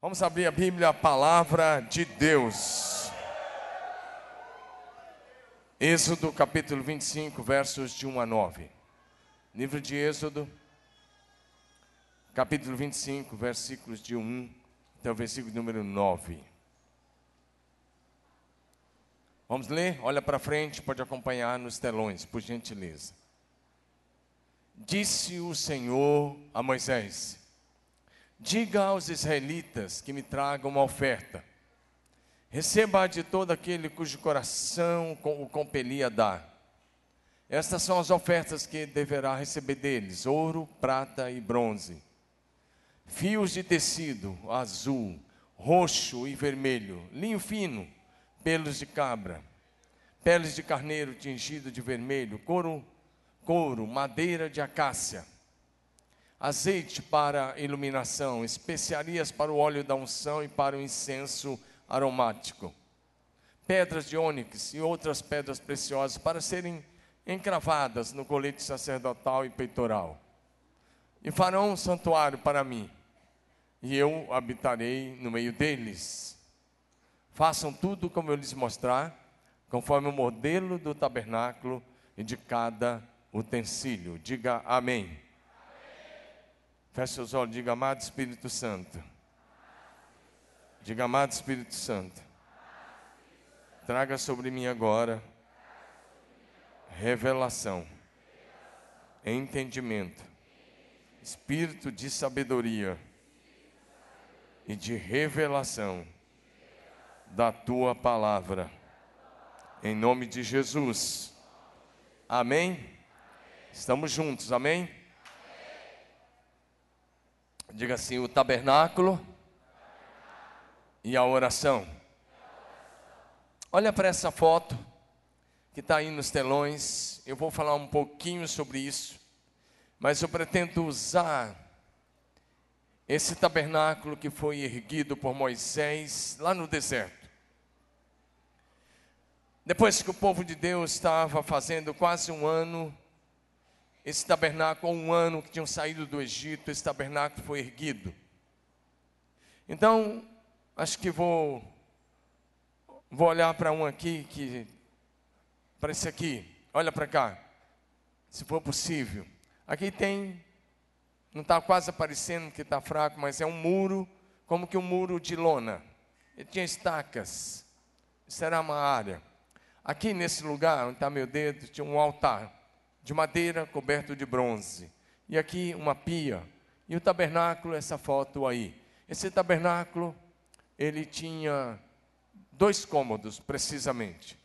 Vamos abrir a Bíblia, a palavra de Deus. Êxodo capítulo 25, versos de 1 a 9. Livro de Êxodo, capítulo 25, versículos de 1 até o versículo número 9. Vamos ler? Olha para frente, pode acompanhar nos telões, por gentileza. Disse o Senhor a Moisés: Diga aos israelitas que me tragam uma oferta. Receba de todo aquele cujo coração o compelia a dar. Estas são as ofertas que deverá receber deles: ouro, prata e bronze. Fios de tecido azul, roxo e vermelho, linho fino, pelos de cabra, peles de carneiro tingido de vermelho, couro, couro, madeira de acácia azeite para iluminação, especiarias para o óleo da unção e para o incenso aromático, pedras de ônix e outras pedras preciosas para serem encravadas no colete sacerdotal e peitoral. E farão um santuário para mim, e eu habitarei no meio deles. Façam tudo como eu lhes mostrar, conforme o modelo do tabernáculo e de cada utensílio. Diga amém. Feche seus olhos, diga amado Espírito Santo. Diga amado Espírito Santo. Traga sobre mim agora revelação, entendimento, espírito de sabedoria e de revelação da tua palavra. Em nome de Jesus. Amém? Estamos juntos, amém? Diga assim: o tabernáculo e a oração. Olha para essa foto que está aí nos telões. Eu vou falar um pouquinho sobre isso, mas eu pretendo usar esse tabernáculo que foi erguido por Moisés lá no deserto. Depois que o povo de Deus estava fazendo quase um ano esse tabernáculo, há um ano que tinham saído do Egito, esse tabernáculo foi erguido. Então, acho que vou, vou olhar para um aqui, que para esse aqui, olha para cá, se for possível. Aqui tem, não está quase aparecendo que está fraco, mas é um muro, como que um muro de lona. Ele tinha estacas, isso era uma área. Aqui nesse lugar, onde está meu dedo, tinha um altar de madeira coberto de bronze. E aqui uma pia. E o tabernáculo, essa foto aí. Esse tabernáculo, ele tinha dois cômodos, precisamente.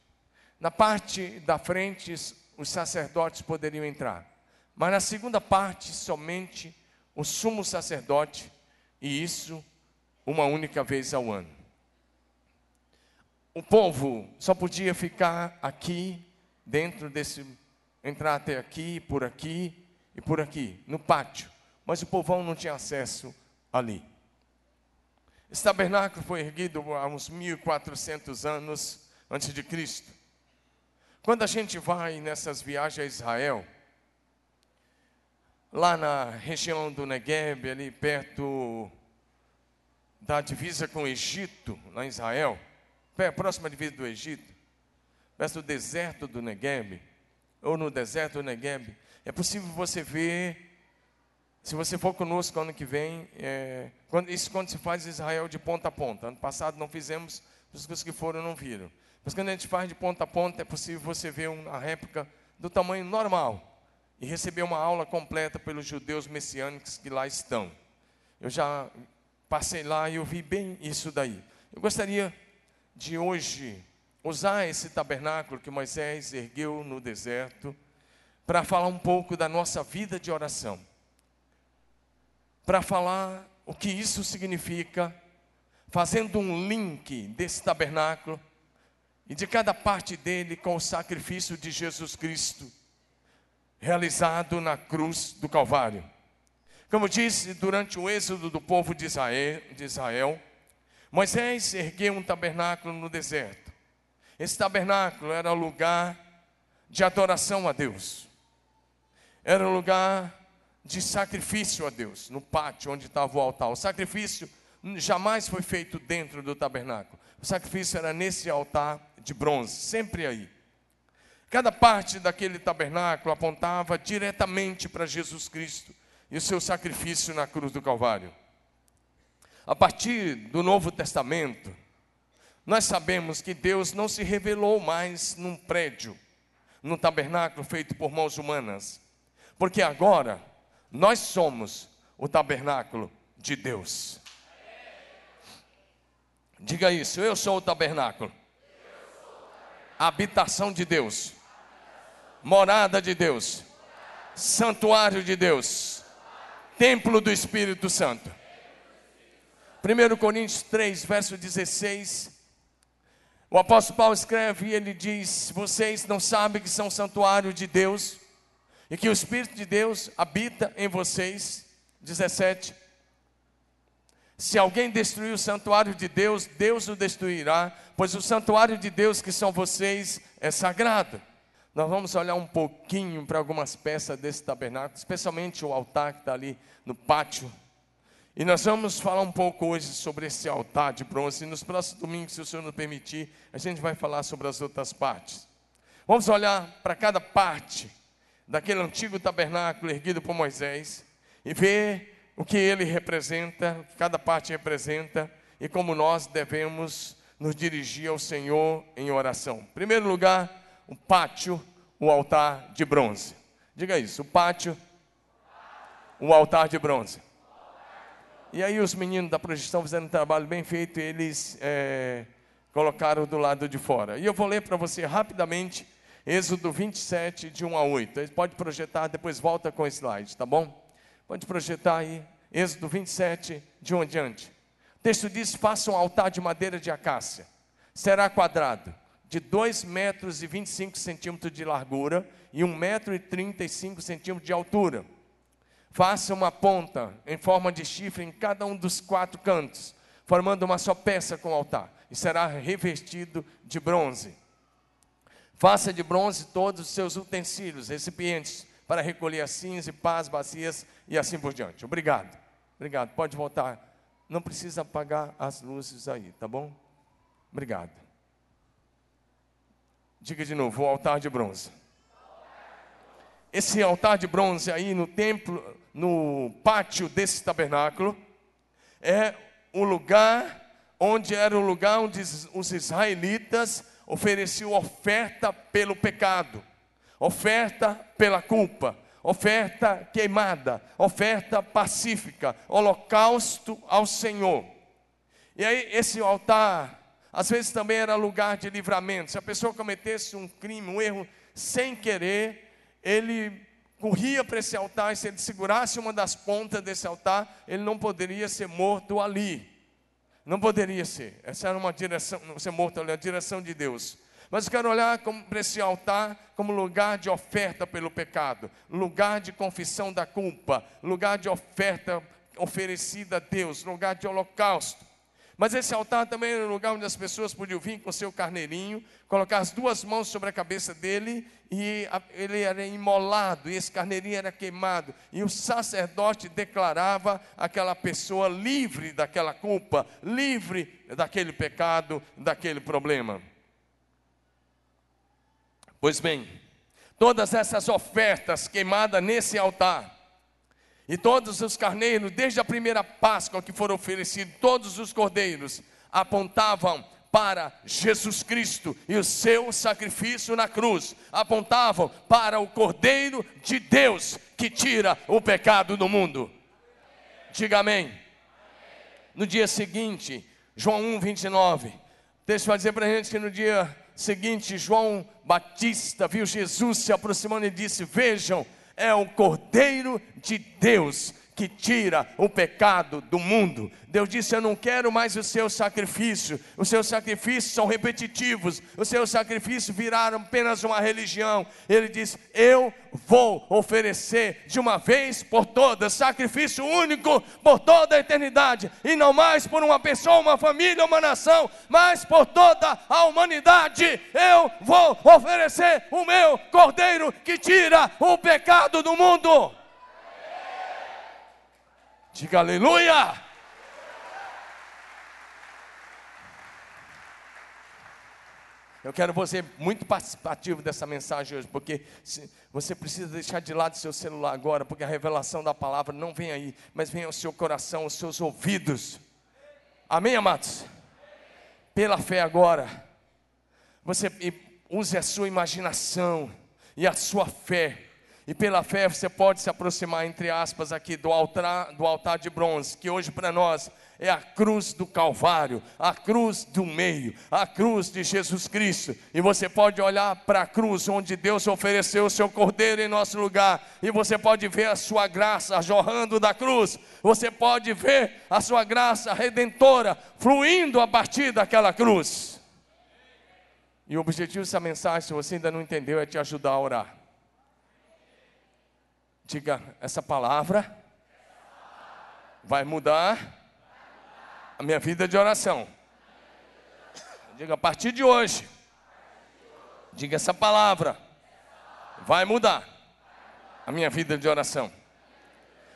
Na parte da frente, os sacerdotes poderiam entrar. Mas na segunda parte, somente o sumo sacerdote, e isso uma única vez ao ano. O povo só podia ficar aqui, dentro desse entrar até aqui, por aqui e por aqui, no pátio. Mas o povão não tinha acesso ali. Esse tabernáculo foi erguido há uns 1400 anos antes de Cristo. Quando a gente vai nessas viagens a Israel, lá na região do Negev, ali perto da divisa com o Egito, lá em Israel, próxima divisa do Egito, perto do deserto do Negev, ou no deserto do Negev, é possível você ver, se você for conosco ano que vem, é, quando, isso quando se faz Israel de ponta a ponta. Ano passado não fizemos, os que foram não viram. Mas quando a gente faz de ponta a ponta, é possível você ver uma réplica do tamanho normal e receber uma aula completa pelos judeus messiânicos que lá estão. Eu já passei lá e eu vi bem isso daí. Eu gostaria de hoje usar esse tabernáculo que Moisés ergueu no deserto para falar um pouco da nossa vida de oração. Para falar o que isso significa, fazendo um link desse tabernáculo e de cada parte dele com o sacrifício de Jesus Cristo realizado na cruz do Calvário. Como disse durante o êxodo do povo de Israel, de Israel Moisés ergueu um tabernáculo no deserto esse tabernáculo era lugar de adoração a Deus. Era lugar de sacrifício a Deus, no pátio onde estava o altar. O sacrifício jamais foi feito dentro do tabernáculo. O sacrifício era nesse altar de bronze, sempre aí. Cada parte daquele tabernáculo apontava diretamente para Jesus Cristo e o seu sacrifício na cruz do Calvário. A partir do Novo Testamento, nós sabemos que Deus não se revelou mais num prédio, num tabernáculo feito por mãos humanas, porque agora nós somos o tabernáculo de Deus. Diga isso, eu sou o tabernáculo. Habitação de Deus. Morada de Deus. Santuário de Deus. Templo do Espírito Santo. 1 Coríntios 3, verso 16. O apóstolo Paulo escreve e ele diz: Vocês não sabem que são santuário de Deus e que o Espírito de Deus habita em vocês. 17. Se alguém destruir o santuário de Deus, Deus o destruirá, pois o santuário de Deus, que são vocês, é sagrado. Nós vamos olhar um pouquinho para algumas peças desse tabernáculo, especialmente o altar que está ali no pátio. E nós vamos falar um pouco hoje sobre esse altar de bronze. E nos próximos domingos, se o Senhor nos permitir, a gente vai falar sobre as outras partes. Vamos olhar para cada parte daquele antigo tabernáculo erguido por Moisés e ver o que ele representa, o que cada parte representa e como nós devemos nos dirigir ao Senhor em oração. Em primeiro lugar, o pátio, o altar de bronze. Diga isso, o pátio, o altar de bronze. E aí os meninos da projeção fazendo um trabalho bem feito, eles é, colocaram do lado de fora. E eu vou ler para você rapidamente Êxodo 27, de 1 a 8. Ele pode projetar, depois volta com o slide, tá bom? Pode projetar aí, Êxodo 27, de um diante. O texto diz: faça um altar de madeira de acácia. Será quadrado, de 2 metros e 25 centímetros de largura e 1 metro e 35 centímetros de altura. Faça uma ponta em forma de chifre em cada um dos quatro cantos, formando uma só peça com o altar, e será revestido de bronze. Faça de bronze todos os seus utensílios, recipientes, para recolher a cinza, pás, bacias e assim por diante. Obrigado. Obrigado. Pode voltar. Não precisa apagar as luzes aí, tá bom? Obrigado. Diga de novo, o altar de bronze. Esse altar de bronze aí no templo, no pátio desse tabernáculo, é o lugar onde era o lugar onde os israelitas ofereciam oferta pelo pecado oferta pela culpa, oferta queimada, oferta pacífica, holocausto ao Senhor. E aí, esse altar, às vezes também era lugar de livramento. Se a pessoa cometesse um crime, um erro, sem querer, ele corria para esse altar, e se ele segurasse uma das pontas desse altar, ele não poderia ser morto ali. Não poderia ser. Essa era uma direção, ser morto ali, a direção de Deus. Mas eu quero olhar para esse altar como lugar de oferta pelo pecado, lugar de confissão da culpa, lugar de oferta oferecida a Deus, lugar de holocausto. Mas esse altar também era um lugar onde as pessoas podiam vir com seu carneirinho, colocar as duas mãos sobre a cabeça dele e ele era imolado, e esse carneirinho era queimado, e o sacerdote declarava aquela pessoa livre daquela culpa, livre daquele pecado, daquele problema. Pois bem, todas essas ofertas queimadas nesse altar, e todos os carneiros, desde a primeira Páscoa que foram oferecidos, todos os cordeiros, apontavam para Jesus Cristo e o seu sacrifício na cruz, apontavam para o Cordeiro de Deus que tira o pecado do mundo. Diga amém. No dia seguinte, João 1, 29, o texto vai dizer para a gente que no dia seguinte, João Batista viu Jesus se aproximando e disse: Vejam, é o Cordeiro de Deus que tira o pecado do mundo. Deus disse: Eu não quero mais o seu sacrifício. Os seus sacrifícios são repetitivos. Os seus sacrifícios viraram apenas uma religião. Ele diz: Eu vou oferecer de uma vez por todas sacrifício único por toda a eternidade e não mais por uma pessoa, uma família, uma nação, mas por toda a humanidade. Eu vou oferecer o meu cordeiro que tira o pecado do mundo. Diga aleluia! Eu quero você muito participativo dessa mensagem hoje, porque você precisa deixar de lado seu celular agora, porque a revelação da palavra não vem aí, mas vem ao seu coração, aos seus ouvidos. Amém, amados? Pela fé agora, você use a sua imaginação e a sua fé e pela fé você pode se aproximar, entre aspas, aqui do altar, do altar de bronze, que hoje para nós é a cruz do Calvário, a cruz do meio, a cruz de Jesus Cristo. E você pode olhar para a cruz onde Deus ofereceu o seu cordeiro em nosso lugar, e você pode ver a sua graça jorrando da cruz, você pode ver a sua graça redentora fluindo a partir daquela cruz. E o objetivo dessa mensagem, se você ainda não entendeu, é te ajudar a orar. Diga, essa palavra vai mudar a minha vida de oração. Diga, a partir de hoje, diga, essa palavra vai mudar a minha vida de oração.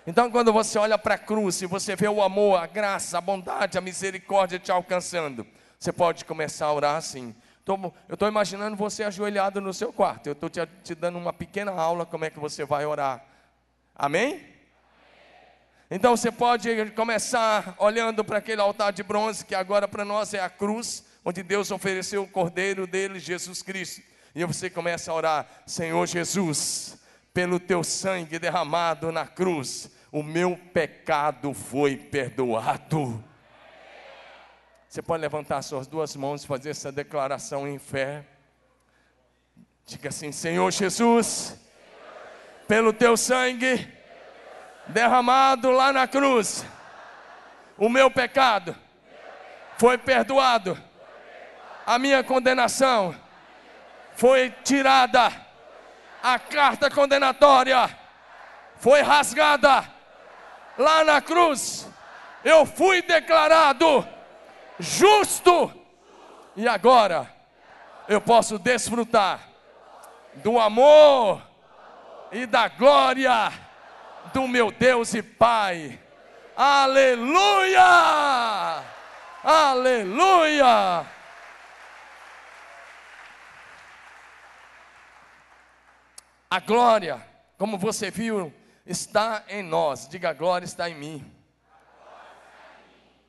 Então, quando você olha para a cruz e você vê o amor, a graça, a bondade, a misericórdia te alcançando, você pode começar a orar assim. eu estou imaginando você ajoelhado no seu quarto. Eu estou te, te dando uma pequena aula como é que você vai orar Amém? Então você pode começar olhando para aquele altar de bronze, que agora para nós é a cruz, onde Deus ofereceu o cordeiro dele, Jesus Cristo. E você começa a orar: Senhor Jesus, pelo teu sangue derramado na cruz, o meu pecado foi perdoado. Você pode levantar suas duas mãos e fazer essa declaração em fé. Diga assim: Senhor Jesus pelo teu sangue derramado lá na cruz, o meu pecado foi perdoado, a minha condenação foi tirada, a carta condenatória foi rasgada. Lá na cruz. Eu fui declarado justo. E agora eu posso desfrutar do amor e da glória do meu Deus e Pai. Aleluia! Aleluia! A glória, como você viu, está em nós. Diga: a glória está em mim.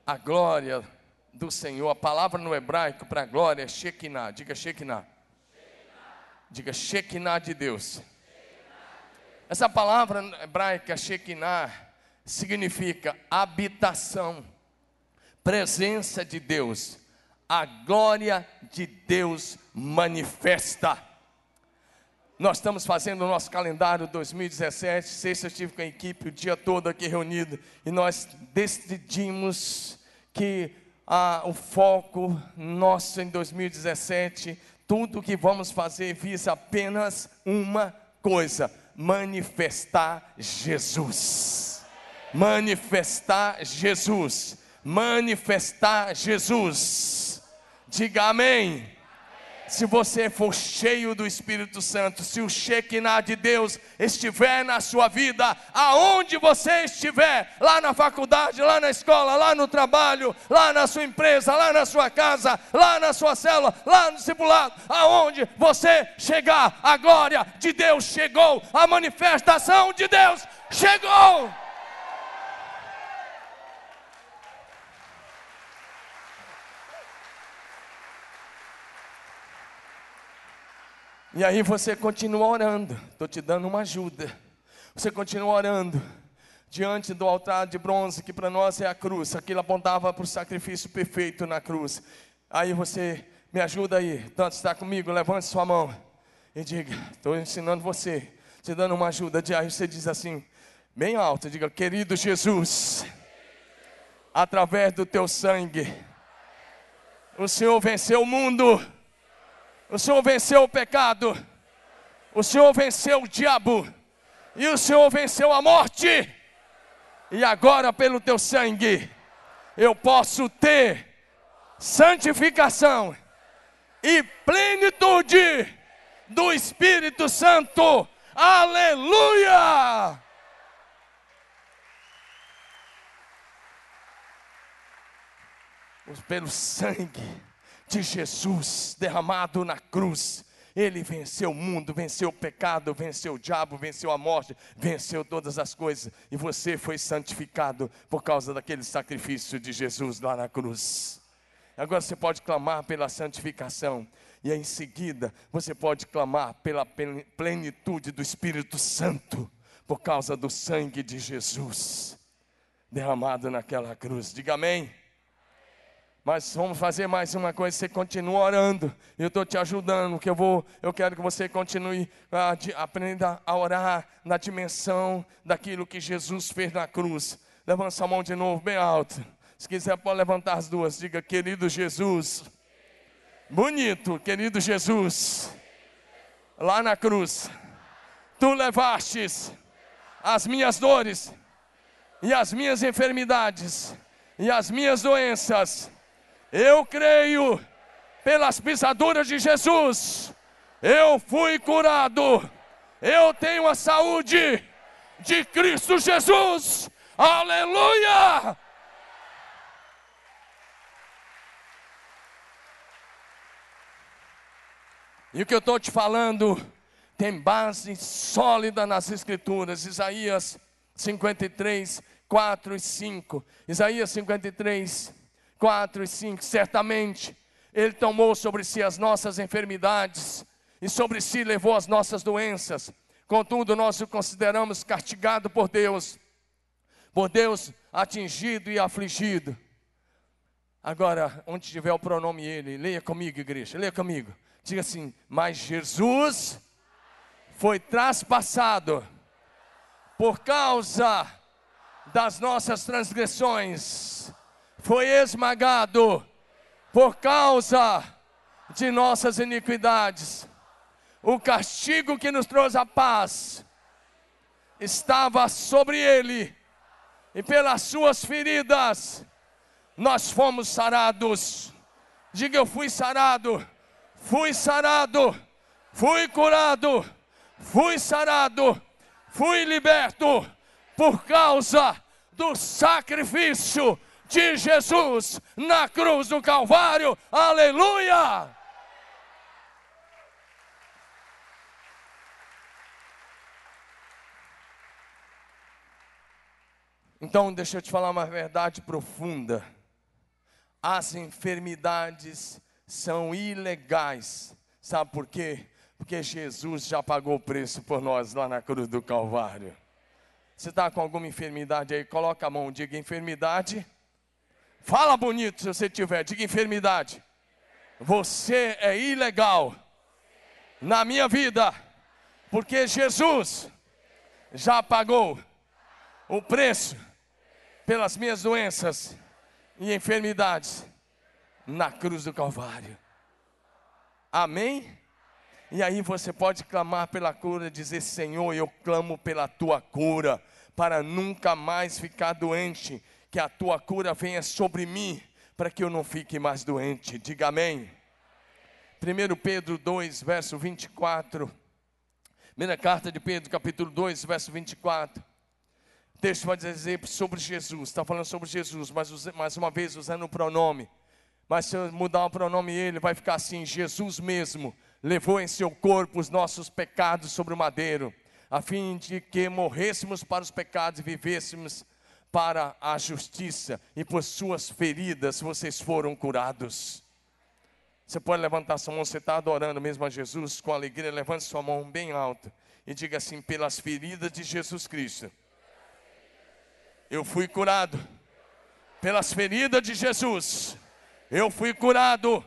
A glória do Senhor. A palavra no hebraico para glória é Shekinah. Diga Shekinah. Diga Shekinah de Deus. Essa palavra hebraica, Shekinah, significa habitação, presença de Deus, a glória de Deus manifesta. Nós estamos fazendo o nosso calendário 2017. Sexta eu estive com a equipe o dia todo aqui reunido e nós decidimos que ah, o foco nosso em 2017, tudo que vamos fazer visa apenas uma coisa: manifestar Jesus. Manifestar Jesus. Manifestar Jesus. Diga amém. Se você for cheio do Espírito Santo, se o Shekinah de Deus estiver na sua vida, aonde você estiver, lá na faculdade, lá na escola, lá no trabalho, lá na sua empresa, lá na sua casa, lá na sua célula, lá no discipulado, aonde você chegar, a glória de Deus chegou, a manifestação de Deus chegou. E aí você continua orando, estou te dando uma ajuda. Você continua orando diante do altar de bronze, que para nós é a cruz, aquilo apontava para o sacrifício perfeito na cruz. Aí você me ajuda aí, tanto está comigo, levante sua mão e diga: estou ensinando você, te dando uma ajuda. Aí você diz assim, bem alto, diga: Querido Jesus, através do teu sangue, o Senhor venceu o mundo o Senhor venceu o pecado. O Senhor venceu o diabo. E o Senhor venceu a morte. E agora, pelo teu sangue, eu posso ter santificação e plenitude do Espírito Santo. Aleluia! Pelo sangue de Jesus derramado na cruz. Ele venceu o mundo, venceu o pecado, venceu o diabo, venceu a morte, venceu todas as coisas. E você foi santificado por causa daquele sacrifício de Jesus lá na cruz. Agora você pode clamar pela santificação. E em seguida você pode clamar pela plenitude do Espírito Santo, por causa do sangue de Jesus derramado naquela cruz. Diga amém. Mas vamos fazer mais uma coisa, você continua orando. Eu estou te ajudando, que eu vou, eu quero que você continue a, aprenda a orar na dimensão daquilo que Jesus fez na cruz. Levanta sua mão de novo, bem alto. Se quiser, pode levantar as duas. Diga, querido Jesus. Bonito, querido Jesus. Lá na cruz, tu levastes as minhas dores e as minhas enfermidades e as minhas doenças eu creio, pelas pisaduras de Jesus, eu fui curado. Eu tenho a saúde de Cristo Jesus. Aleluia! E o que eu estou te falando tem base sólida nas Escrituras. Isaías 53, 4 e 5. Isaías 53, 4 e 5, certamente Ele tomou sobre si as nossas enfermidades e sobre si levou as nossas doenças. Contudo, nós o consideramos castigado por Deus, por Deus atingido e afligido. Agora, onde tiver o pronome Ele, leia comigo, igreja, leia comigo. Diga assim: Mas Jesus foi traspassado por causa das nossas transgressões foi esmagado por causa de nossas iniquidades. O castigo que nos trouxe a paz estava sobre ele, e pelas suas feridas nós fomos sarados. Diga eu fui sarado, fui sarado, fui curado, fui sarado, fui liberto por causa do sacrifício de Jesus na cruz do Calvário. Aleluia! Então, deixa eu te falar uma verdade profunda. As enfermidades são ilegais. Sabe por quê? Porque Jesus já pagou o preço por nós lá na cruz do Calvário. Você está com alguma enfermidade aí? Coloca a mão, diga enfermidade Fala bonito se você tiver, diga enfermidade. Você é ilegal na minha vida, porque Jesus já pagou o preço pelas minhas doenças e enfermidades na cruz do Calvário. Amém? E aí você pode clamar pela cura, dizer: Senhor, eu clamo pela tua cura, para nunca mais ficar doente que a tua cura venha sobre mim, para que eu não fique mais doente. Diga amém. 1 Pedro 2, verso 24. Primeira carta de Pedro, capítulo 2, verso 24. O texto vai dizer sobre Jesus, está falando sobre Jesus, mas mais uma vez usando o pronome. Mas se eu mudar o pronome ele, vai ficar assim: Jesus mesmo levou em seu corpo os nossos pecados sobre o madeiro, a fim de que morrêssemos para os pecados e vivêssemos para a justiça, e por suas feridas vocês foram curados. Você pode levantar sua mão, você está adorando mesmo a Jesus com alegria, levante sua mão bem alta e diga assim: pelas feridas de Jesus Cristo, eu fui curado. Pelas feridas de Jesus, eu fui curado.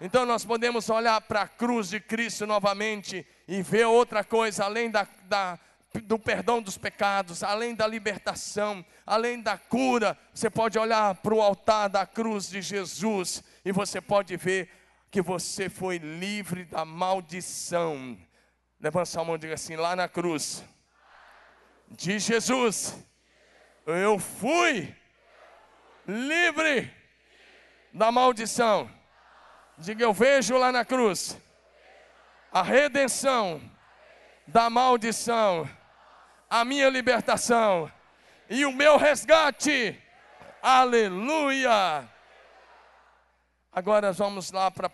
Então nós podemos olhar para a cruz de Cristo novamente e ver outra coisa além da, da do perdão dos pecados, além da libertação, além da cura, você pode olhar para o altar da cruz de Jesus e você pode ver que você foi livre da maldição. Levanta sua mão e diga assim: lá na cruz de Jesus, eu fui livre da maldição. Diga, eu vejo lá na cruz a redenção da maldição a minha libertação e o meu resgate. Aleluia! Agora vamos lá para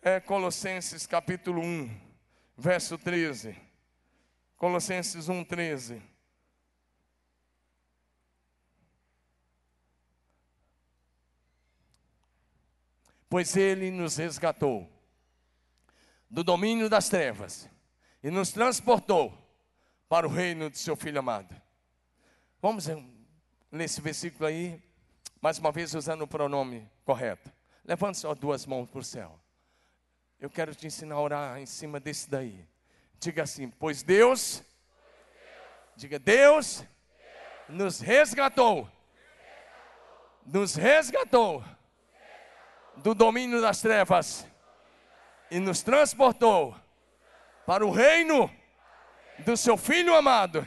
é, Colossenses capítulo 1, verso 13. Colossenses 1, 13. Pois ele nos resgatou do domínio das trevas e nos transportou para o reino de seu Filho amado. Vamos ler esse versículo aí, mais uma vez usando o pronome correto. Levante só duas mãos para o céu. Eu quero te ensinar a orar em cima desse daí. Diga assim: Pois Deus, diga Deus, nos resgatou, nos resgatou do domínio das trevas e nos transportou para o reino do seu Filho amado,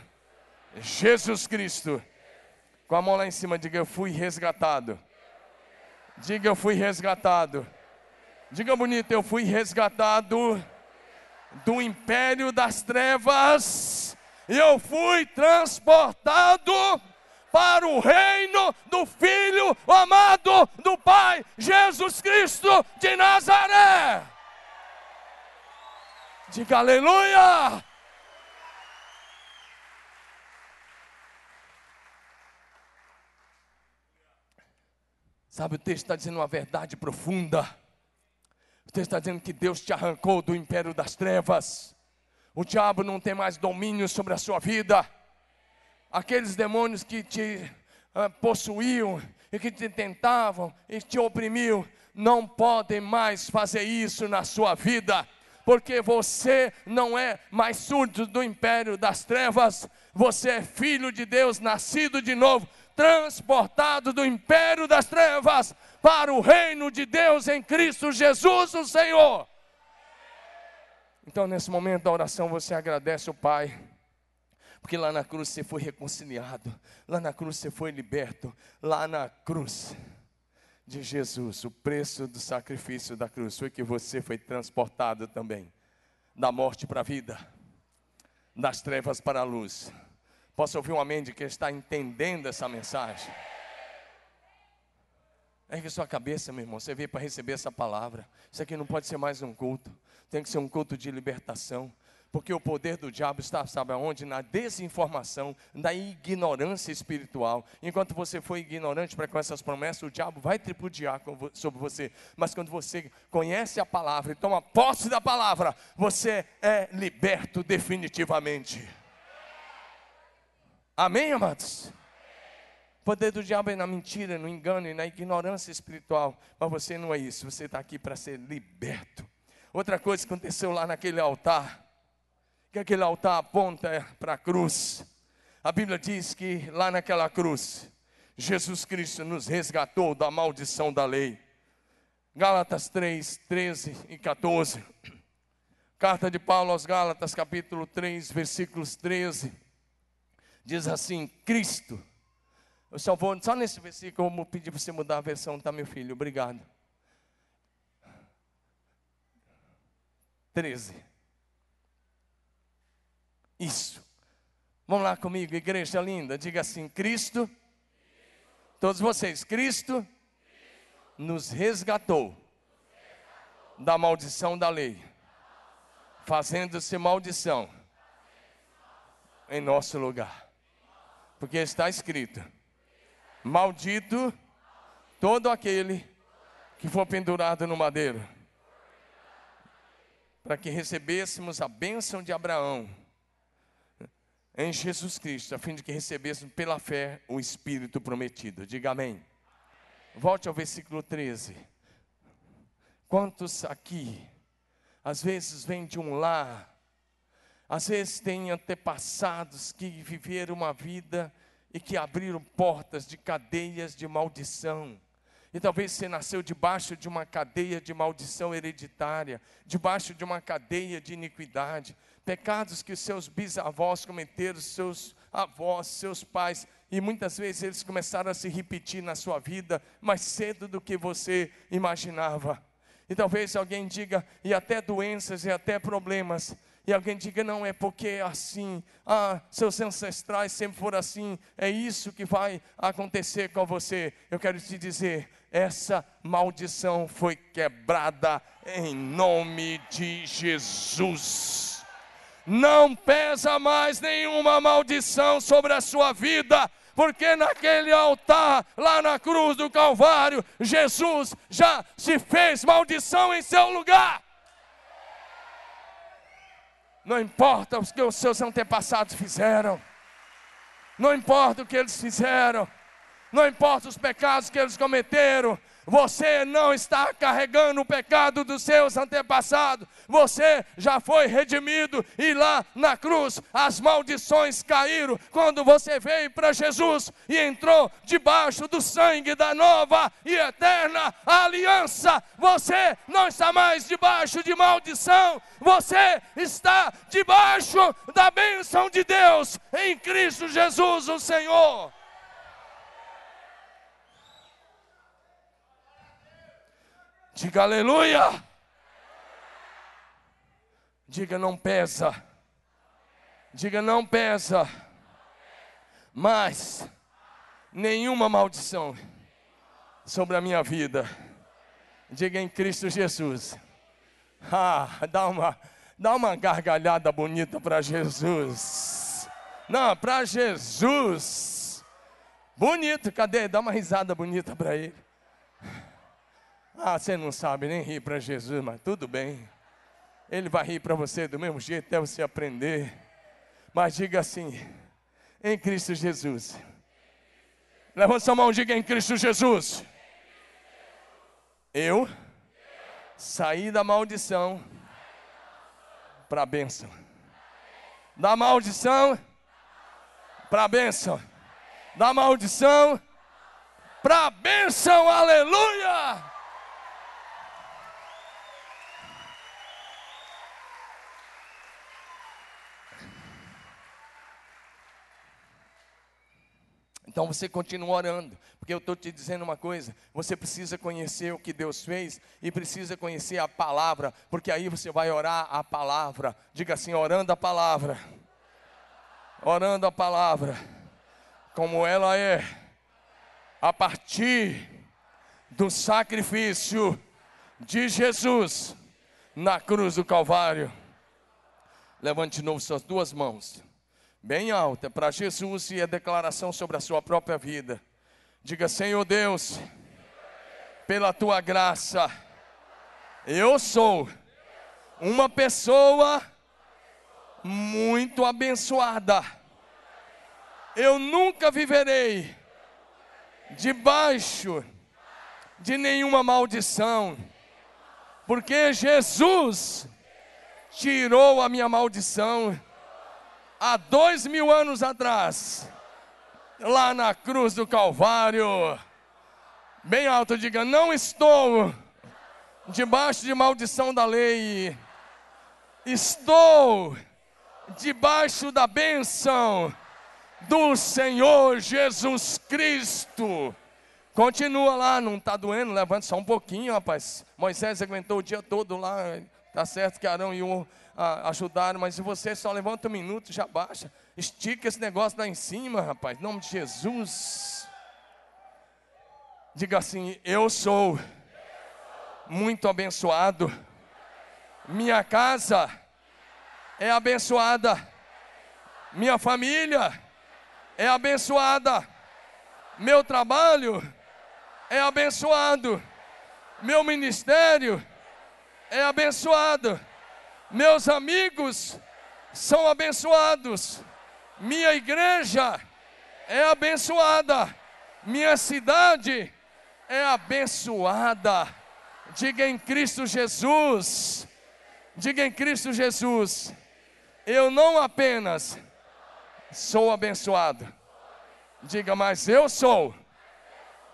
Jesus Cristo. Com a mão lá em cima, diga: Eu fui resgatado. Diga: Eu fui resgatado. Diga bonito: Eu fui resgatado do império das trevas. Eu fui transportado para o reino do Filho amado do Pai, Jesus Cristo de Nazaré. Diga aleluia! Sabe, o texto está dizendo uma verdade profunda. O texto está dizendo que Deus te arrancou do império das trevas. O diabo não tem mais domínio sobre a sua vida aqueles demônios que te uh, possuíam e que te tentavam e te oprimiam, não podem mais fazer isso na sua vida, porque você não é mais surdo do império das trevas, você é filho de Deus, nascido de novo, transportado do império das trevas para o reino de Deus em Cristo Jesus, o Senhor. Então, nesse momento da oração, você agradece o Pai porque lá na cruz você foi reconciliado, lá na cruz você foi liberto, lá na cruz de Jesus, o preço do sacrifício da cruz foi que você foi transportado também da morte para a vida, das trevas para a luz. Posso ouvir um amém de quem está entendendo essa mensagem? Ergue sua cabeça, meu irmão. Você veio para receber essa palavra. Isso aqui não pode ser mais um culto. Tem que ser um culto de libertação. Porque o poder do diabo está, sabe aonde? Na desinformação, na ignorância espiritual. Enquanto você for ignorante para com essas promessas, o diabo vai tripudiar sobre você. Mas quando você conhece a palavra e toma posse da palavra, você é liberto definitivamente. Amém, amados? O poder do diabo é na mentira, no engano e na ignorância espiritual. Mas você não é isso, você está aqui para ser liberto. Outra coisa que aconteceu lá naquele altar que aquele altar aponta para a cruz. A Bíblia diz que lá naquela cruz, Jesus Cristo nos resgatou da maldição da lei. Gálatas 3, 13 e 14. Carta de Paulo aos Gálatas, capítulo 3, versículos 13. Diz assim: Cristo. Eu só vou, só nesse versículo, eu vou pedir para você mudar a versão, tá, meu filho? Obrigado. 13. Isso. Vamos lá comigo, igreja linda. Diga assim: Cristo, todos vocês, Cristo nos resgatou da maldição da lei, fazendo-se maldição em nosso lugar. Porque está escrito: Maldito todo aquele que for pendurado no madeiro, para que recebêssemos a bênção de Abraão em Jesus Cristo, a fim de que recebêssemos pela fé o Espírito prometido. Diga amém. Volte ao versículo 13. Quantos aqui, às vezes vêm de um lar, às vezes têm antepassados que viveram uma vida e que abriram portas de cadeias de maldição. E talvez você nasceu debaixo de uma cadeia de maldição hereditária, debaixo de uma cadeia de iniquidade pecados que os seus bisavós cometeram, seus avós, seus pais, e muitas vezes eles começaram a se repetir na sua vida mais cedo do que você imaginava. E talvez alguém diga, e até doenças e até problemas. E alguém diga, não, é porque é assim, ah, seus ancestrais sempre foram assim, é isso que vai acontecer com você. Eu quero te dizer, essa maldição foi quebrada em nome de Jesus. Não pesa mais nenhuma maldição sobre a sua vida, porque naquele altar, lá na cruz do Calvário, Jesus já se fez maldição em seu lugar. Não importa o que os seus antepassados fizeram. Não importa o que eles fizeram. Não importa os pecados que eles cometeram. Você não está carregando o pecado dos seus antepassados. Você já foi redimido e lá na cruz as maldições caíram quando você veio para Jesus e entrou debaixo do sangue da nova e eterna aliança. Você não está mais debaixo de maldição. Você está debaixo da bênção de Deus em Cristo Jesus, o Senhor. Diga aleluia. Diga não pesa. Diga não pesa. Mas nenhuma maldição sobre a minha vida. Diga em Cristo Jesus. Ah, dá uma, dá uma gargalhada bonita para Jesus. Não, para Jesus. Bonito, cadê? Dá uma risada bonita para ele. Ah, você não sabe nem rir para Jesus, mas tudo bem. Ele vai rir para você do mesmo jeito, até você aprender. Mas diga assim: em Cristo Jesus. Levanta sua mão, diga em Cristo Jesus. Eu saí da maldição para a bênção. Da maldição para a bênção. Da maldição para a bênção, aleluia! Então você continua orando, porque eu estou te dizendo uma coisa: você precisa conhecer o que Deus fez e precisa conhecer a palavra, porque aí você vai orar a palavra. Diga assim: orando a palavra, orando a palavra, como ela é, a partir do sacrifício de Jesus na cruz do Calvário. Levante de novo suas duas mãos bem alta para Jesus e a declaração sobre a sua própria vida. Diga, Senhor Deus, pela tua graça, eu sou uma pessoa muito abençoada. Eu nunca viverei debaixo de nenhuma maldição, porque Jesus tirou a minha maldição há dois mil anos atrás, lá na cruz do Calvário. Bem alto, diga: Não estou debaixo de maldição da lei, estou debaixo da bênção do Senhor Jesus Cristo. Continua lá, não está doendo? Levanta só um pouquinho, rapaz. Moisés aguentou o dia todo lá. Tá certo que Arão e o a, ajudaram, mas se você só levanta um minuto, já baixa. Estica esse negócio lá em cima, rapaz, em nome de Jesus. Diga assim: Eu sou muito abençoado. Minha casa é abençoada. Minha família é abençoada. Meu trabalho é abençoado. Meu ministério é abençoado meus amigos são abençoados, minha igreja é abençoada, minha cidade é abençoada. Diga em Cristo Jesus, diga em Cristo Jesus, eu não apenas sou abençoado, diga, mas eu sou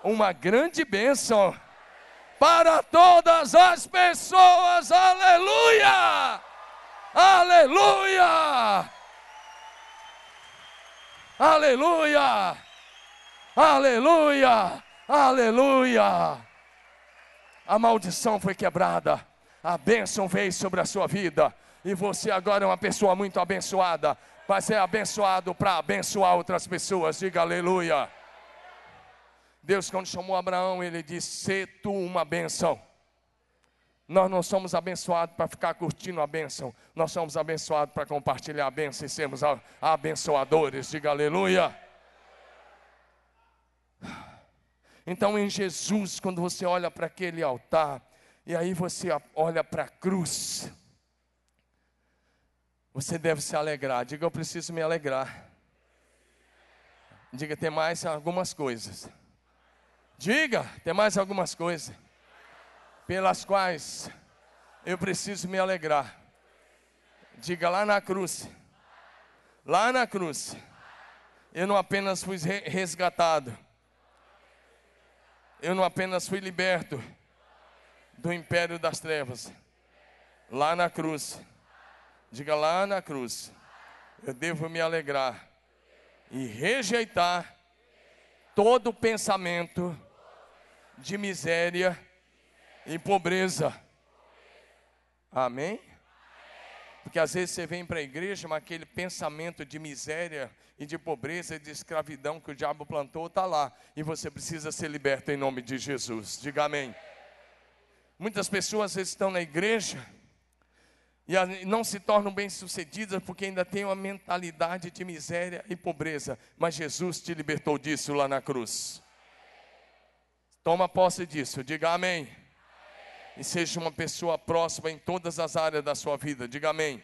uma grande bênção para todas as pessoas. Aleluia! Aleluia! Aleluia! Aleluia! Aleluia! A maldição foi quebrada, a bênção veio sobre a sua vida. E você agora é uma pessoa muito abençoada. Vai ser abençoado para abençoar outras pessoas. Diga aleluia. Deus, quando chamou Abraão, ele disse: Se tu uma benção. Nós não somos abençoados para ficar curtindo a bênção, nós somos abençoados para compartilhar a bênção e sermos abençoadores. Diga aleluia. Então, em Jesus, quando você olha para aquele altar, e aí você olha para a cruz, você deve se alegrar. Diga, eu preciso me alegrar. Diga, tem mais algumas coisas. Diga, tem mais algumas coisas pelas quais eu preciso me alegrar. Diga lá na cruz. Lá na cruz. Eu não apenas fui resgatado. Eu não apenas fui liberto do império das trevas. Lá na cruz. Diga lá na cruz. Eu devo me alegrar e rejeitar todo pensamento de miséria e pobreza. Amém? Porque às vezes você vem para a igreja, mas aquele pensamento de miséria e de pobreza e de escravidão que o diabo plantou está lá. E você precisa ser liberto em nome de Jesus. Diga amém. Muitas pessoas estão na igreja e não se tornam bem-sucedidas porque ainda têm uma mentalidade de miséria e pobreza. Mas Jesus te libertou disso lá na cruz. Toma posse disso, diga amém. E seja uma pessoa próxima em todas as áreas da sua vida, diga amém.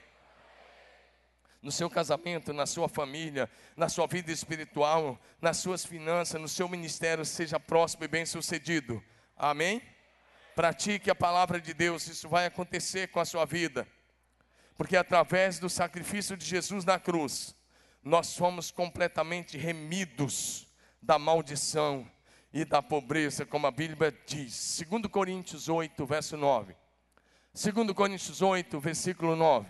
No seu casamento, na sua família, na sua vida espiritual, nas suas finanças, no seu ministério, seja próximo e bem-sucedido. Amém? Pratique a palavra de Deus, isso vai acontecer com a sua vida. Porque através do sacrifício de Jesus na cruz, nós fomos completamente remidos da maldição e da pobreza, como a Bíblia diz. 2 Coríntios 8, verso 9. 2 Coríntios 8, versículo 9.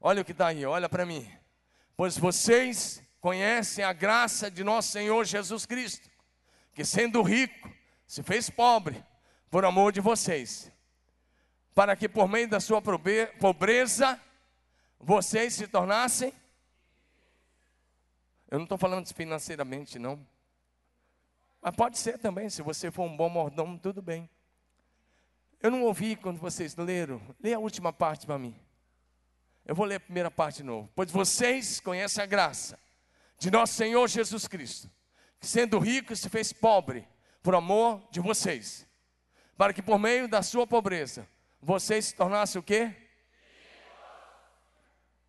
Olha o que está aí, olha para mim. Pois vocês conhecem a graça de nosso Senhor Jesus Cristo, que sendo rico, se fez pobre, por amor de vocês, para que por meio da sua pobreza, vocês se tornassem. Eu não estou falando financeiramente, não. Mas pode ser também, se você for um bom mordomo, tudo bem. Eu não ouvi quando vocês leram. Lê a última parte para mim. Eu vou ler a primeira parte de novo. Pois vocês conhecem a graça de nosso Senhor Jesus Cristo, que sendo rico se fez pobre por amor de vocês, para que por meio da sua pobreza vocês se tornassem o quê?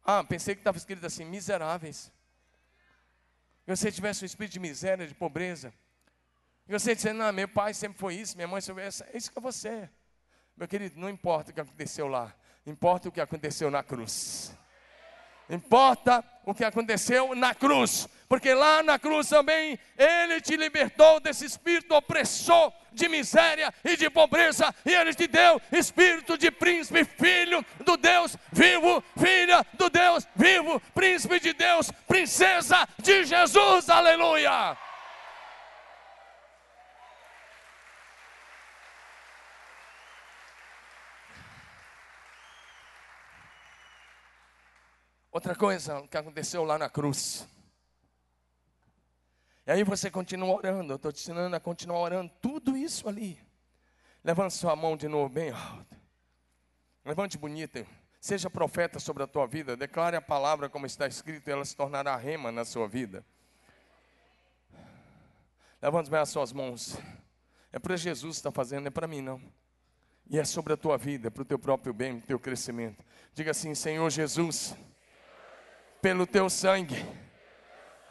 Ah, pensei que estava escrito assim: miseráveis. Se você tivesse um espírito de miséria, de pobreza, e você dizendo, não, meu pai sempre foi isso, minha mãe sempre foi isso. É isso que é você. Meu querido, não importa o que aconteceu lá. Importa o que aconteceu na cruz. Importa o que aconteceu na cruz. Porque lá na cruz também Ele te libertou desse espírito opressor de miséria e de pobreza. E Ele te deu espírito de príncipe, filho do Deus vivo, filha do Deus vivo, príncipe de Deus, princesa de Jesus. Aleluia. Outra coisa que aconteceu lá na cruz. E aí você continua orando, eu estou te ensinando a continuar orando, tudo isso ali. Levante sua mão de novo, bem alto. Levante bonita. Seja profeta sobre a tua vida. Declare a palavra como está escrito e ela se tornará rema na sua vida. Levante bem as suas mãos. É para Jesus que está fazendo, não é para mim não. E é sobre a tua vida, é para o teu próprio bem, para o teu crescimento. Diga assim, Senhor Jesus pelo teu sangue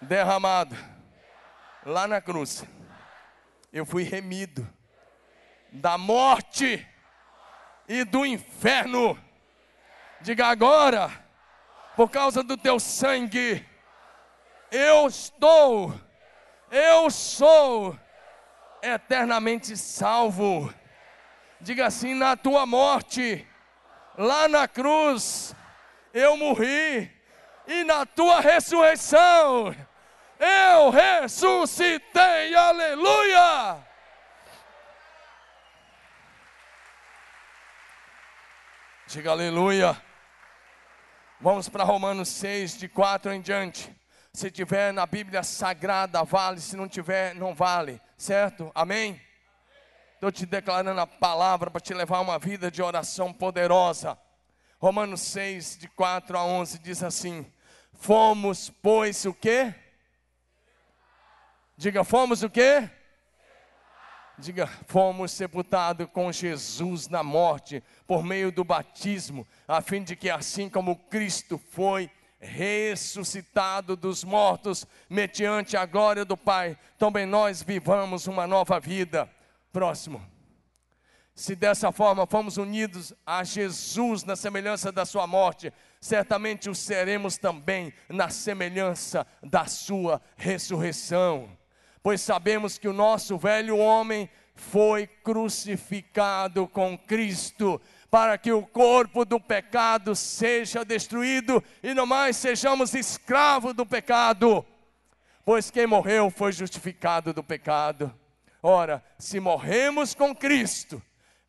derramado lá na cruz, eu fui remido da morte e do inferno. Diga agora, por causa do teu sangue, eu estou, eu sou eternamente salvo. Diga assim: na tua morte, lá na cruz, eu morri e na tua ressurreição eu ressuscitei, aleluia! Diga aleluia. Vamos para Romanos 6, de 4 em diante. Se tiver na Bíblia Sagrada, vale. Se não tiver, não vale. Certo? Amém? Estou te declarando a palavra para te levar a uma vida de oração poderosa. Romanos 6, de 4 a 11, diz assim: Fomos, pois, o quê? Diga, fomos o quê? Diga, fomos sepultados com Jesus na morte por meio do batismo, a fim de que assim como Cristo foi ressuscitado dos mortos mediante a glória do Pai, também nós vivamos uma nova vida. Próximo. Se dessa forma fomos unidos a Jesus na semelhança da sua morte, certamente o seremos também na semelhança da sua ressurreição. Pois sabemos que o nosso velho homem foi crucificado com Cristo, para que o corpo do pecado seja destruído e não mais sejamos escravos do pecado. Pois quem morreu foi justificado do pecado. Ora, se morremos com Cristo,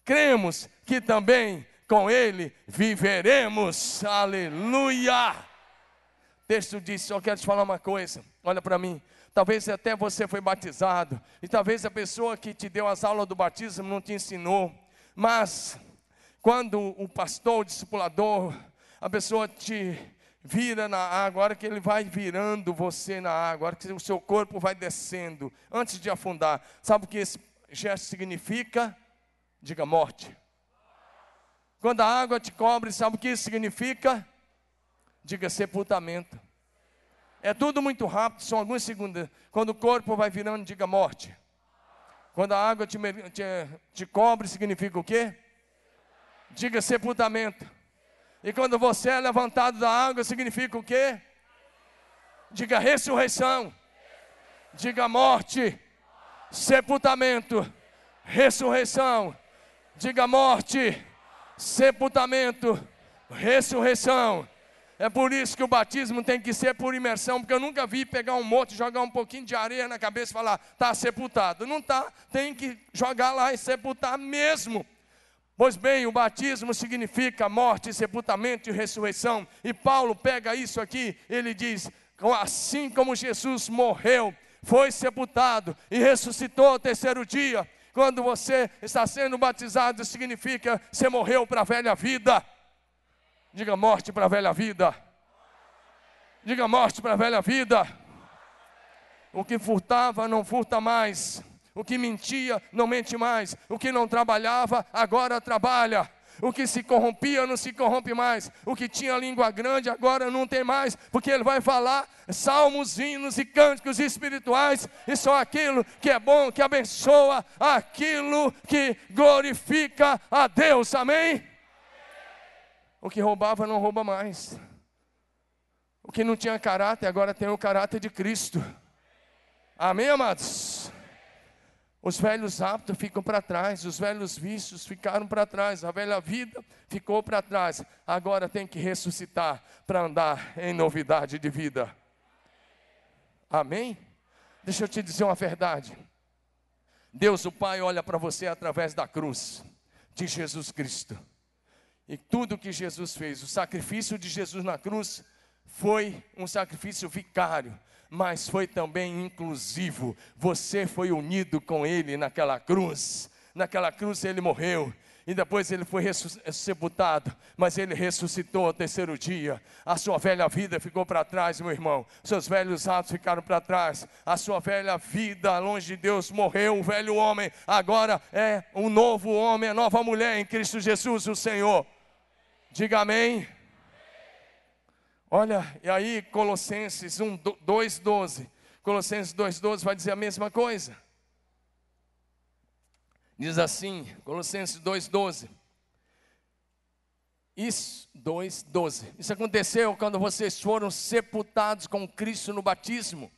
cremos que também com Ele viveremos. Aleluia! O texto diz: só quero te falar uma coisa, olha para mim. Talvez até você foi batizado, e talvez a pessoa que te deu as aulas do batismo não te ensinou, mas quando o pastor, o discipulador, a pessoa te vira na água, a hora que ele vai virando você na água, a hora que o seu corpo vai descendo, antes de afundar, sabe o que esse gesto significa? Diga morte. Quando a água te cobre, sabe o que isso significa? Diga sepultamento. É tudo muito rápido, são alguns segundos. Quando o corpo vai virando, diga morte. Quando a água te, te, te cobre, significa o quê? Diga sepultamento. E quando você é levantado da água, significa o quê? Diga ressurreição. Diga morte. Sepultamento. Ressurreição. Diga morte, sepultamento, ressurreição. É por isso que o batismo tem que ser por imersão, porque eu nunca vi pegar um moto, jogar um pouquinho de areia na cabeça e falar, está sepultado. Não está, tem que jogar lá e sepultar mesmo. Pois bem, o batismo significa morte, sepultamento e ressurreição. E Paulo pega isso aqui, ele diz: assim como Jesus morreu, foi sepultado e ressuscitou ao terceiro dia, quando você está sendo batizado, significa você morreu para a velha vida. Diga morte para a velha vida. Diga morte para a velha vida. O que furtava, não furta mais. O que mentia, não mente mais. O que não trabalhava, agora trabalha. O que se corrompia não se corrompe mais. O que tinha língua grande agora não tem mais, porque ele vai falar salmos, hinos e cânticos espirituais, e só aquilo que é bom, que abençoa, aquilo que glorifica a Deus. Amém? O que roubava não rouba mais. O que não tinha caráter agora tem o caráter de Cristo. Amém, amados? Os velhos hábitos ficam para trás, os velhos vícios ficaram para trás, a velha vida ficou para trás. Agora tem que ressuscitar para andar em novidade de vida. Amém? Deixa eu te dizer uma verdade. Deus, o Pai, olha para você através da cruz de Jesus Cristo. E tudo que Jesus fez, o sacrifício de Jesus na cruz, foi um sacrifício vicário mas foi também inclusivo. Você foi unido com Ele naquela cruz. Naquela cruz Ele morreu. E depois ele foi sepultado, mas ele ressuscitou ao terceiro dia. A sua velha vida ficou para trás, meu irmão. Seus velhos atos ficaram para trás. A sua velha vida longe de Deus morreu. O velho homem agora é um novo homem, a nova mulher em Cristo Jesus, o Senhor. Diga amém. Olha, e aí Colossenses 1, 2,12. Colossenses 2,12 vai dizer a mesma coisa. Diz assim, Colossenses 2,12. Isso, 2,12. Isso aconteceu quando vocês foram sepultados com Cristo no batismo.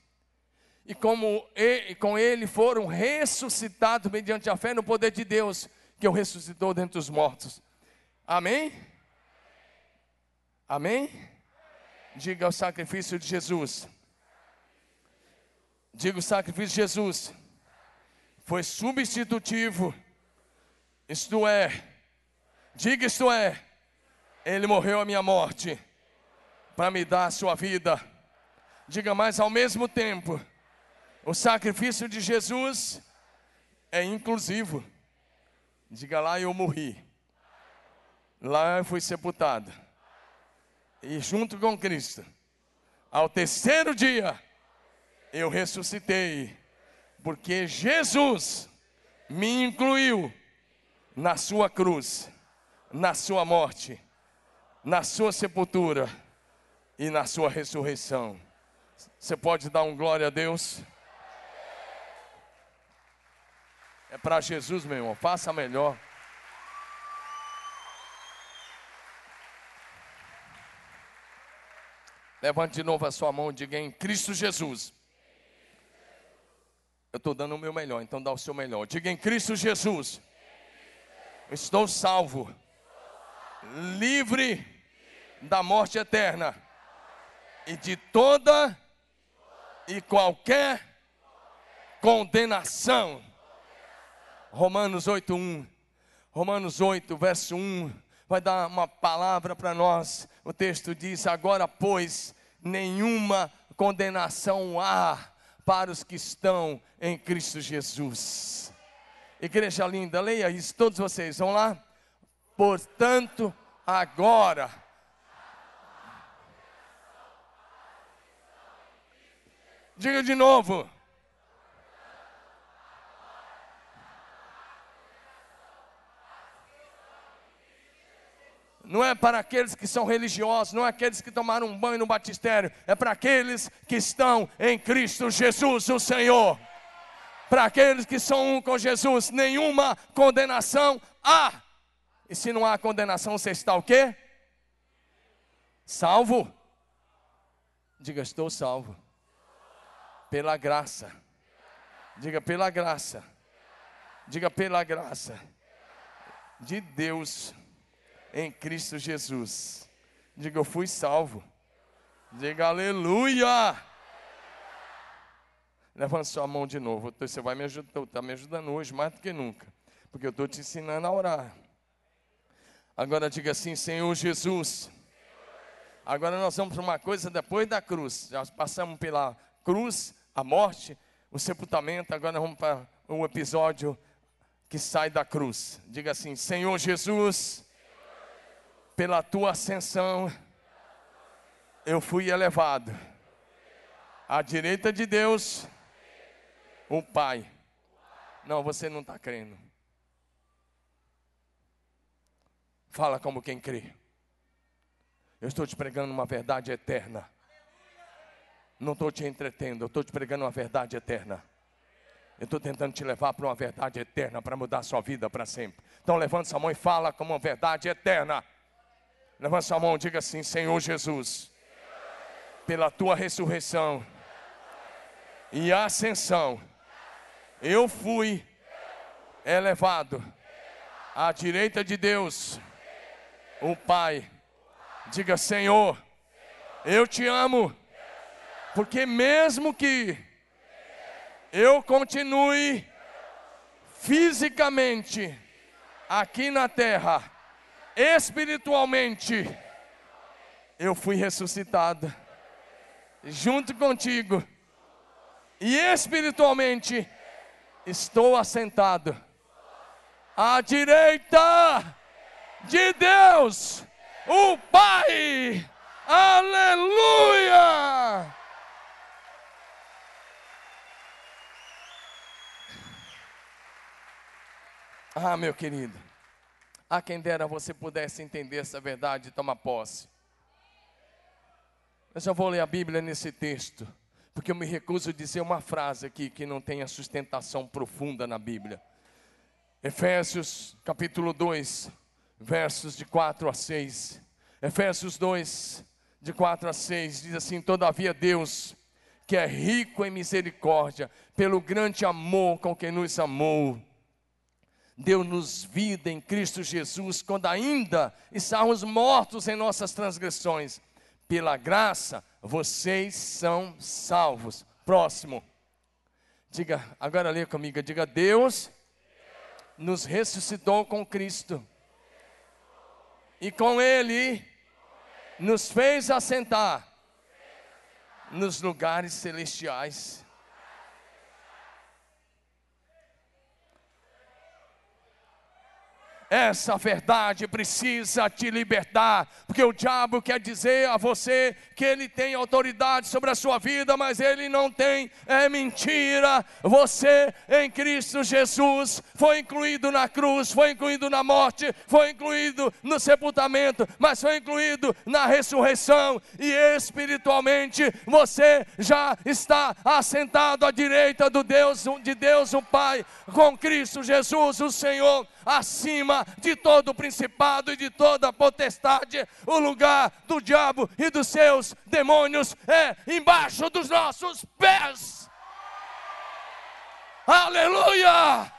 E como e, com ele foram ressuscitados mediante a fé no poder de Deus, que o ressuscitou dentre os mortos. Amém? Amém? Diga o sacrifício de Jesus. Diga o sacrifício de Jesus. Foi substitutivo. Isto é. Diga isto é. Ele morreu a minha morte para me dar a sua vida. Diga mais ao mesmo tempo, o sacrifício de Jesus é inclusivo. Diga lá, eu morri. Lá eu fui sepultado. E junto com Cristo, ao terceiro dia, eu ressuscitei. Porque Jesus me incluiu na sua cruz, na sua morte, na sua sepultura e na sua ressurreição. Você pode dar um glória a Deus? É para Jesus, meu irmão, faça melhor. Levante de novo a sua mão e diga em Cristo Jesus. Eu estou dando o meu melhor, então dá o seu melhor. Diga em Cristo Jesus. Estou salvo, livre da morte eterna e de toda e qualquer condenação. Romanos 8:1. Romanos 8, verso 1, vai dar uma palavra para nós. O texto diz: Agora, pois, nenhuma condenação há para os que estão em Cristo Jesus. Igreja linda, leia isso, todos vocês, vão lá? Portanto, agora Diga de novo. Não é para aqueles que são religiosos, não é aqueles que tomaram um banho no batistério, é para aqueles que estão em Cristo Jesus, o Senhor. Para aqueles que são um com Jesus, nenhuma condenação há. E se não há condenação, você está o quê? Salvo. Diga, estou salvo. Pela graça. Diga pela graça. Diga pela graça de Deus em Cristo Jesus. Diga eu fui salvo. Diga aleluia. Levanta sua mão de novo. Você vai me ajudar, está me ajudando hoje mais do que nunca. Porque eu estou te ensinando a orar. Agora diga assim, Senhor Jesus. Agora nós vamos para uma coisa depois da cruz. Já passamos pela cruz, a morte, o sepultamento, agora vamos para um episódio que sai da cruz. Diga assim: Senhor Jesus, pela tua ascensão, eu fui elevado à direita de Deus, o Pai. Não, você não está crendo. Fala como quem crê. Eu estou te pregando uma verdade eterna. Não estou te entretendo, eu estou te pregando uma verdade eterna. Eu estou tentando te levar para uma verdade eterna, para mudar a sua vida para sempre. Então levante sua mão e fala como uma verdade eterna. Levante sua mão diga assim: Senhor Jesus, pela tua ressurreição e ascensão, eu fui elevado à direita de Deus, o Pai. Diga, Senhor, eu te amo porque mesmo que eu continue fisicamente aqui na terra, espiritualmente, eu fui ressuscitado junto contigo. E espiritualmente estou assentado à direita de Deus, o Pai. Aleluia! Ah, meu querido, a quem dera você pudesse entender essa verdade e tomar posse. Eu já vou ler a Bíblia nesse texto, porque eu me recuso a dizer uma frase aqui que não tenha sustentação profunda na Bíblia. Efésios capítulo 2, versos de 4 a 6. Efésios 2, de 4 a 6, diz assim: Todavia Deus, que é rico em misericórdia, pelo grande amor com que nos amou, deu-nos vida em Cristo Jesus, quando ainda estávamos mortos em nossas transgressões. Pela graça, vocês são salvos. Próximo. Diga, agora leia comigo, diga: Deus nos ressuscitou com Cristo E com ele nos fez assentar nos lugares celestiais Essa verdade precisa te libertar, porque o diabo quer dizer a você que ele tem autoridade sobre a sua vida, mas ele não tem, é mentira. Você em Cristo Jesus foi incluído na cruz, foi incluído na morte, foi incluído no sepultamento, mas foi incluído na ressurreição, e espiritualmente você já está assentado à direita do Deus, de Deus o Pai, com Cristo Jesus, o Senhor acima de todo principado e de toda potestade. O lugar do diabo e dos seus demônios é embaixo dos nossos pés. Aleluia!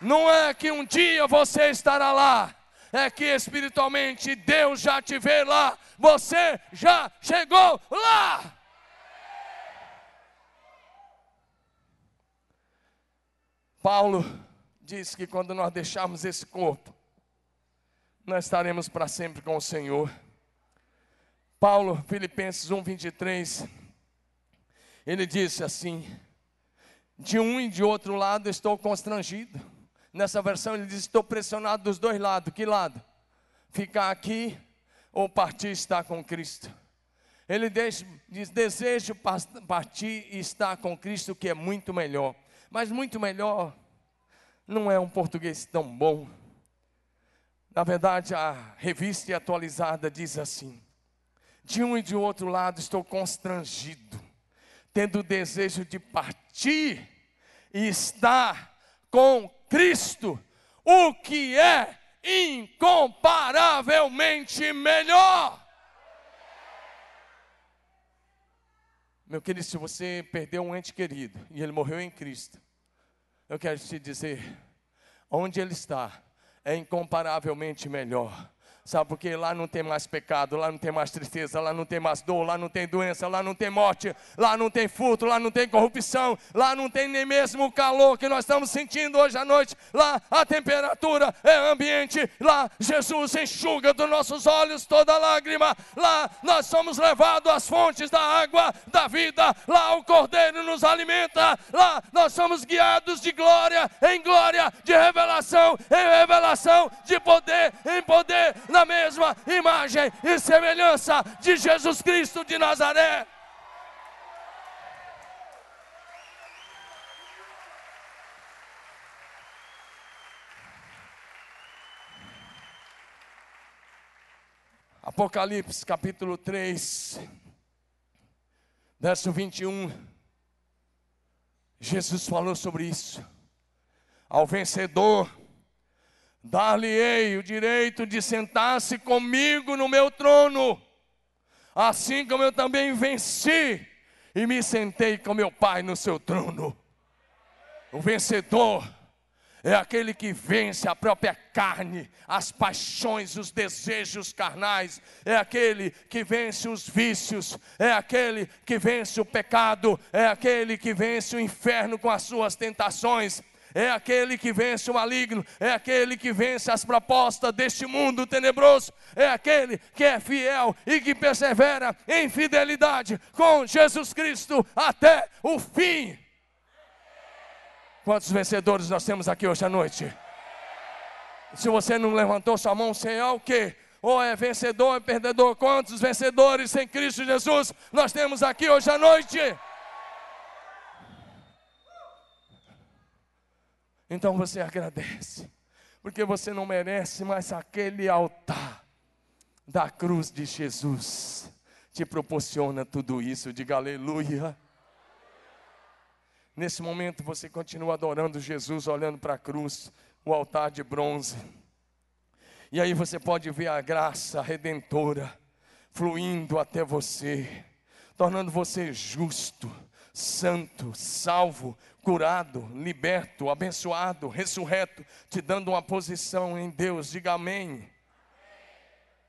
Não é que um dia você estará lá, é que espiritualmente Deus já te vê lá, você já chegou lá. Paulo diz que quando nós deixarmos esse corpo, nós estaremos para sempre com o Senhor. Paulo, Filipenses 1, 23, ele disse assim: De um e de outro lado estou constrangido. Nessa versão ele diz: Estou pressionado dos dois lados. Que lado? Ficar aqui ou partir e estar com Cristo? Ele diz: Desejo partir e estar com Cristo, que é muito melhor mas muito melhor. Não é um português tão bom. Na verdade, a revista atualizada diz assim: de um e de outro lado estou constrangido, tendo o desejo de partir e estar com Cristo, o que é incomparavelmente melhor. Meu querido, se você perdeu um ente querido e ele morreu em Cristo, eu quero te dizer, onde ele está é incomparavelmente melhor Sabe porque lá não tem mais pecado, lá não tem mais tristeza, lá não tem mais dor, lá não tem doença, lá não tem morte, lá não tem furto, lá não tem corrupção, lá não tem nem mesmo o calor que nós estamos sentindo hoje à noite. Lá a temperatura é ambiente, lá Jesus enxuga dos nossos olhos toda lágrima. Lá nós somos levados às fontes da água da vida, lá o Cordeiro nos alimenta, lá nós somos guiados de glória em glória, de revelação em revelação, de poder em poder na mesma imagem e semelhança de Jesus Cristo de Nazaré. Apocalipse capítulo 3, verso 21. Jesus falou sobre isso. Ao vencedor, dar-lhe-ei o direito de sentar-se comigo no meu trono, assim como eu também venci e me sentei com meu Pai no seu trono. O vencedor é aquele que vence a própria carne, as paixões, os desejos carnais, é aquele que vence os vícios, é aquele que vence o pecado, é aquele que vence o inferno com as suas tentações, é aquele que vence o maligno, é aquele que vence as propostas deste mundo tenebroso, é aquele que é fiel e que persevera em fidelidade com Jesus Cristo até o fim. Quantos vencedores nós temos aqui hoje à noite? Se você não levantou sua mão, você é o quê? Ou é vencedor ou é perdedor? Quantos vencedores em Cristo Jesus nós temos aqui hoje à noite? Então você agradece, porque você não merece, mas aquele altar da cruz de Jesus te proporciona tudo isso. Diga aleluia. Nesse momento você continua adorando Jesus, olhando para a cruz, o altar de bronze. E aí você pode ver a graça redentora fluindo até você, tornando você justo, santo, salvo, curado, liberto, abençoado, ressurreto, te dando uma posição em Deus. Diga amém.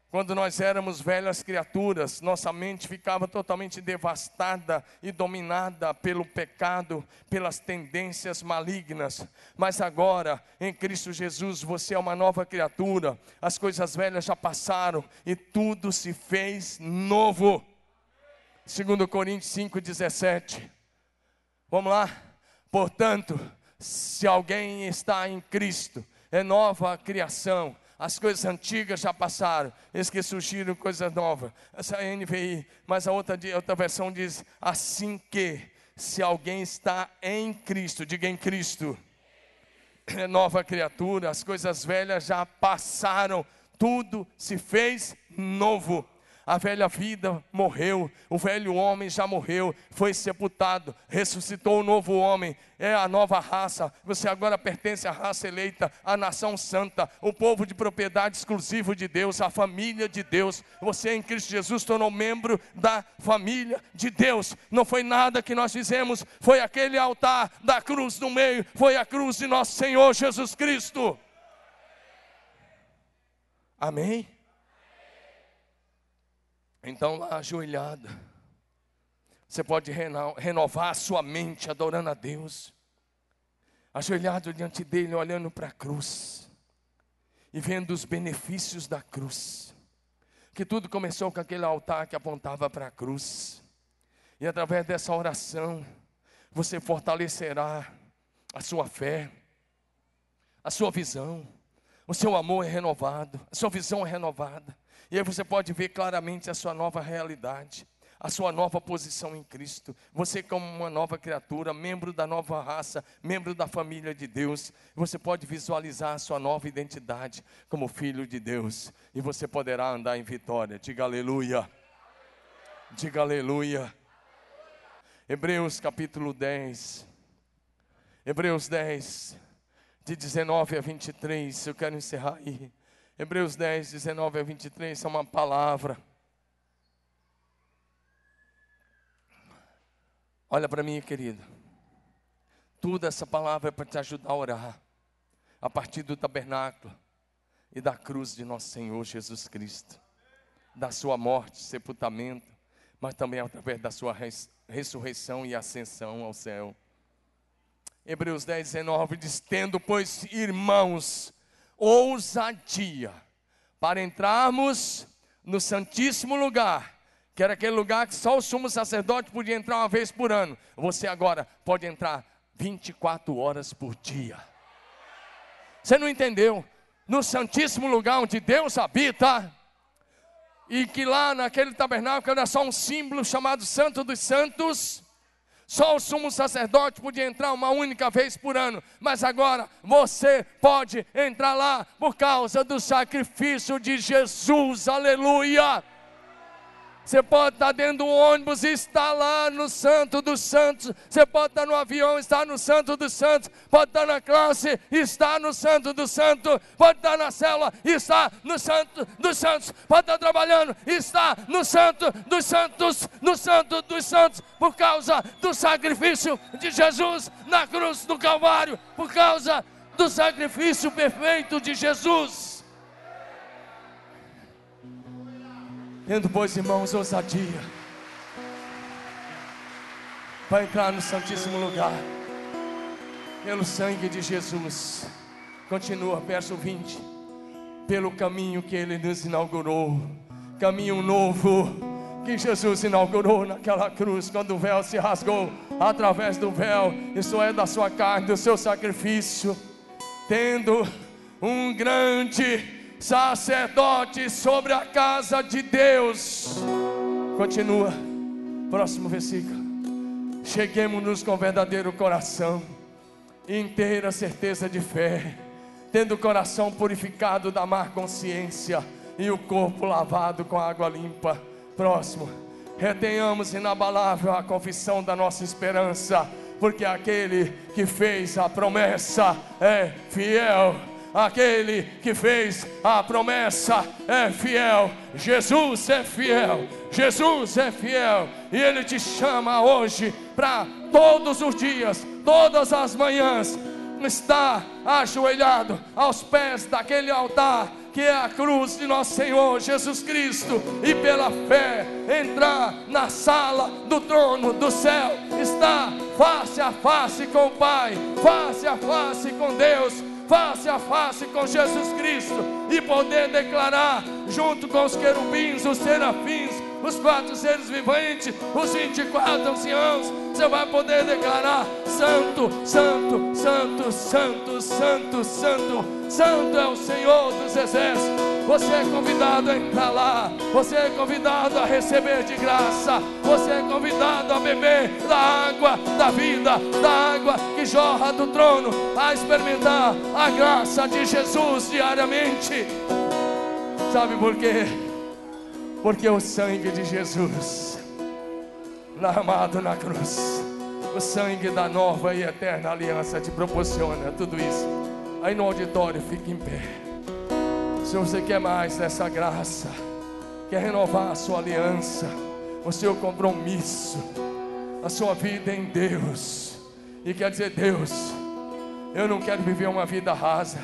Quando nós éramos velhas criaturas, nossa mente ficava totalmente devastada e dominada pelo pecado, pelas tendências malignas. Mas agora, em Cristo Jesus, você é uma nova criatura. As coisas velhas já passaram e tudo se fez novo. Segundo Coríntios 5:17. Vamos lá? Portanto, se alguém está em Cristo, é nova criação as coisas antigas já passaram, eis que surgiram coisas novas. Essa é a NVI, mas a outra, outra versão diz: assim que, se alguém está em Cristo, diga em Cristo, é nova criatura, as coisas velhas já passaram, tudo se fez novo a velha vida morreu, o velho homem já morreu, foi sepultado, ressuscitou o novo homem, é a nova raça. Você agora pertence à raça eleita, à nação santa, o povo de propriedade exclusivo de Deus, a família de Deus. Você em Cristo Jesus tornou membro da família de Deus. Não foi nada que nós fizemos, foi aquele altar da cruz no meio, foi a cruz de nosso Senhor Jesus Cristo. Amém? Então, lá ajoelhada, você pode renovar a sua mente adorando a Deus, ajoelhado diante dele, olhando para a cruz e vendo os benefícios da cruz. Que tudo começou com aquele altar que apontava para a cruz, e através dessa oração, você fortalecerá a sua fé, a sua visão, o seu amor é renovado, a sua visão é renovada. E aí você pode ver claramente a sua nova realidade, a sua nova posição em Cristo. Você, como uma nova criatura, membro da nova raça, membro da família de Deus, você pode visualizar a sua nova identidade como filho de Deus. E você poderá andar em vitória. Diga aleluia. Diga aleluia. Hebreus capítulo 10. Hebreus 10, de 19 a 23. Eu quero encerrar aí. Hebreus 10, 19 a 23 é uma palavra. Olha para mim, querido. Tudo essa palavra é para te ajudar a orar. A partir do tabernáculo e da cruz de nosso Senhor Jesus Cristo. Da sua morte, sepultamento, mas também através da sua res, ressurreição e ascensão ao céu. Hebreus 10, 19 diz: Tendo, pois, irmãos, ousadia para entrarmos no Santíssimo Lugar, que era aquele lugar que só o sumo sacerdote podia entrar uma vez por ano. Você agora pode entrar 24 horas por dia. Você não entendeu? No Santíssimo Lugar onde Deus habita, e que lá naquele tabernáculo era só um símbolo chamado Santo dos Santos só o sumo sacerdote podia entrar uma única vez por ano, mas agora você pode entrar lá por causa do sacrifício de Jesus, aleluia. Você pode estar dentro do ônibus e estar lá no Santo dos Santos. Você pode estar no avião e estar no Santo dos Santos. Pode estar na classe e estar no Santo dos Santos. Pode estar na célula e estar no Santo dos Santos. Pode estar trabalhando e estar no Santo dos Santos. No Santo dos Santos. Por causa do sacrifício de Jesus na cruz do Calvário. Por causa do sacrifício perfeito de Jesus. Tendo, pois, irmãos, ousadia para entrar no Santíssimo Lugar, pelo sangue de Jesus. Continua, verso 20. Pelo caminho que Ele nos inaugurou, caminho novo que Jesus inaugurou naquela cruz, quando o véu se rasgou através do véu, isso é da sua carne, do seu sacrifício, tendo um grande sacerdote sobre a casa de Deus. Continua, próximo versículo. Cheguemos-nos com verdadeiro coração, inteira certeza de fé, tendo o coração purificado da má consciência e o corpo lavado com água limpa. Próximo, retenhamos inabalável a confissão da nossa esperança, porque aquele que fez a promessa é fiel aquele que fez a promessa é fiel. Jesus é fiel. Jesus é fiel. E Ele te chama hoje para todos os dias, todas as manhãs, estar ajoelhado aos pés daquele altar que é a cruz de nosso Senhor Jesus Cristo, e pela fé entrar na sala do trono do céu, estar face a face com o Pai, face a face com Deus, face a face com Jesus Cristo, e poder declarar, junto com os querubins, os serafins, os quatro seres viventes, os 24 anciãos, você vai poder declarar: Santo, Santo, Santo, Santo, Santo, Santo, Santo é o Senhor dos exércitos. Você é convidado a entrar lá, você é convidado a receber de graça, você é convidado a beber da água da vida, da água que jorra do trono, a experimentar a graça de Jesus diariamente. Sabe por quê? Porque o sangue de Jesus, derramado na cruz, o sangue da nova e eterna aliança te proporciona tudo isso. Aí no auditório, fique em pé. Se você quer mais dessa graça, quer renovar a sua aliança, o seu compromisso, a sua vida em Deus, e quer dizer, Deus, eu não quero viver uma vida rasa,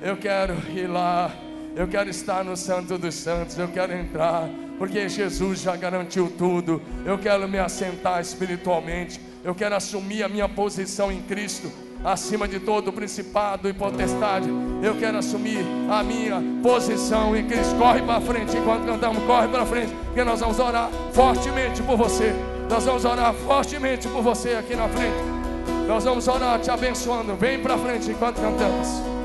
eu quero ir lá eu quero estar no Santo dos Santos, eu quero entrar, porque Jesus já garantiu tudo. Eu quero me assentar espiritualmente, eu quero assumir a minha posição em Cristo, acima de todo principado e potestade. Eu quero assumir a minha posição em Cristo. Corre para frente enquanto cantamos, corre para frente, porque nós vamos orar fortemente por você. Nós vamos orar fortemente por você aqui na frente. Nós vamos orar te abençoando. Vem para frente enquanto cantamos.